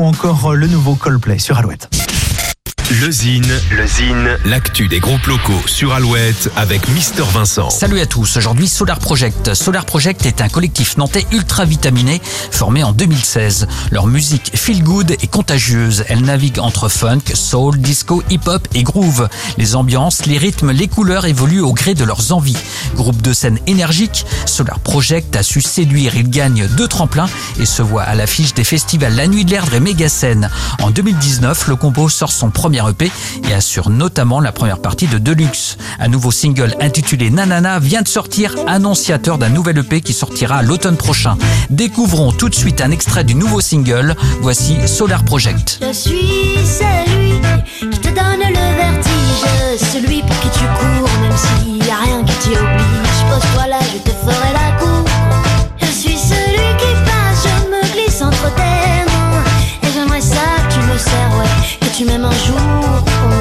ou encore le nouveau Coldplay sur Alouette. Le Zine, le Zine, l'actu des groupes locaux sur Alouette avec Mister Vincent. Salut à tous, aujourd'hui Solar Project. Solar Project est un collectif nantais ultra vitaminé formé en 2016. Leur musique feel good et contagieuse. Elle navigue entre funk, soul, disco, hip-hop et groove. Les ambiances, les rythmes, les couleurs évoluent au gré de leurs envies. Groupe de scène énergique, Solar Project a su séduire. Il gagne deux tremplins et se voit à l'affiche des festivals La Nuit de l'Erdre et Méga-Scène. En 2019, le combo sort son premier EP et assure notamment la première partie de Deluxe. Un nouveau single intitulé Nanana vient de sortir, annonciateur d'un nouvel EP qui sortira l'automne prochain. Découvrons tout de suite un extrait du nouveau single. Voici Solar Project. Jour.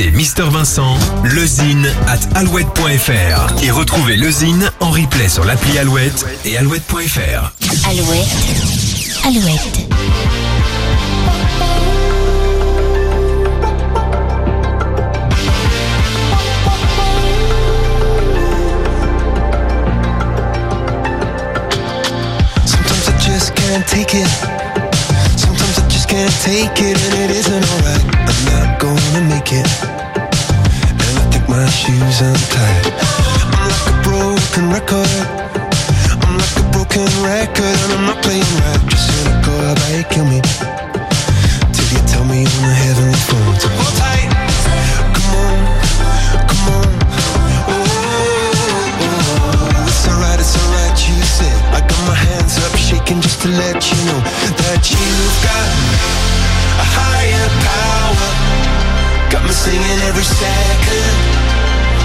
Pour contacter Mister Vincent, lezine at alouette.fr et retrouver le Zine en replay sur l'appli Alouette et alouette.fr. Alouette. Alouette. Sometimes I just can't take it. Sometimes I just can't take it, and it isn't alright. I'm not gonna make it. My shoes untied. I'm like a broken record. I'm like a broken record, and I'm not playing right. Just how about you kill me? Till you tell me on the heavenly phone to hold tight. Come on, come on. Oh, oh, oh. It's alright, it's alright, you said. I got my hands up shaking just to let you know that you've got a higher power. Got me singing every second,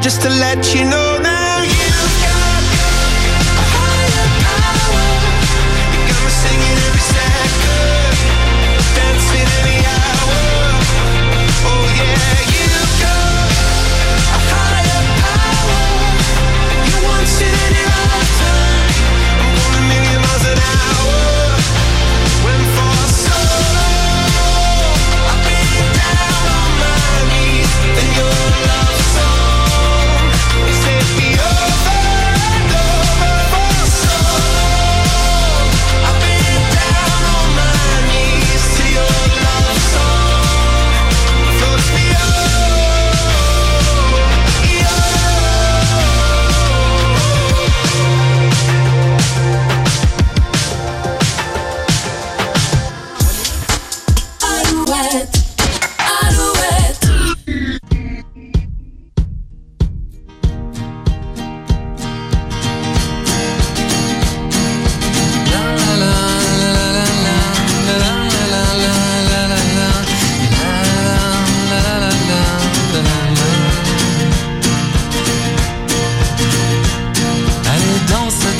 just to let you know that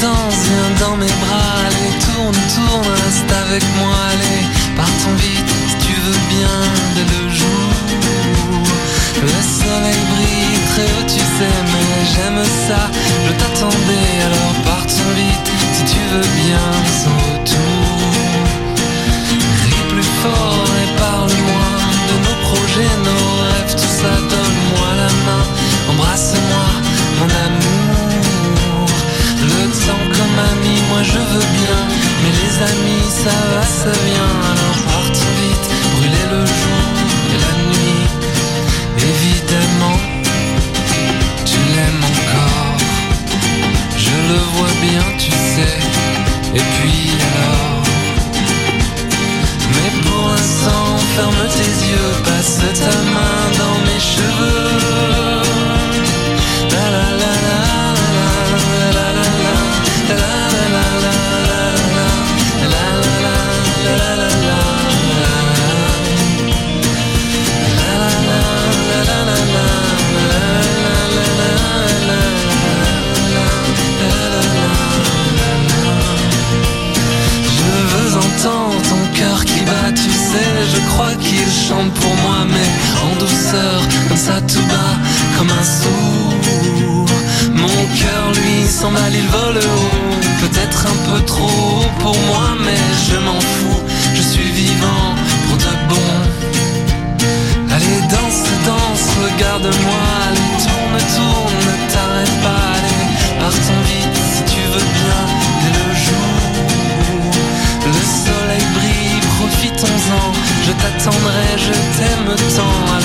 dans mes bras, allez, tourne, tourne, reste avec moi, allez, partons vite, si tu veux bien, dès le jour. Le soleil brille très haut, tu sais, mais j'aime ça, je t'attendais, alors partons vite, amis, ça va, ça vient, alors partons vite, brûler le jour et la nuit, évidemment. Tu l'aimes encore, je le vois bien, tu sais, et puis alors? Mais pour l'instant, ferme tes yeux, passe ta chante pour moi, mais en douceur, comme ça tout bas, comme un sourd. Mon cœur, lui, s'emballe, il vole haut. Peut-être un peu trop pour moi, mais je m'en fous, je suis vivant pour de bon. Allez, danse, danse, regarde-moi, allez, tourne, tourne, ne t'arrête pas, allez, partons vite si tu veux bien, dès le jour. Le soleil brille, profitons-en, je t'attendrai son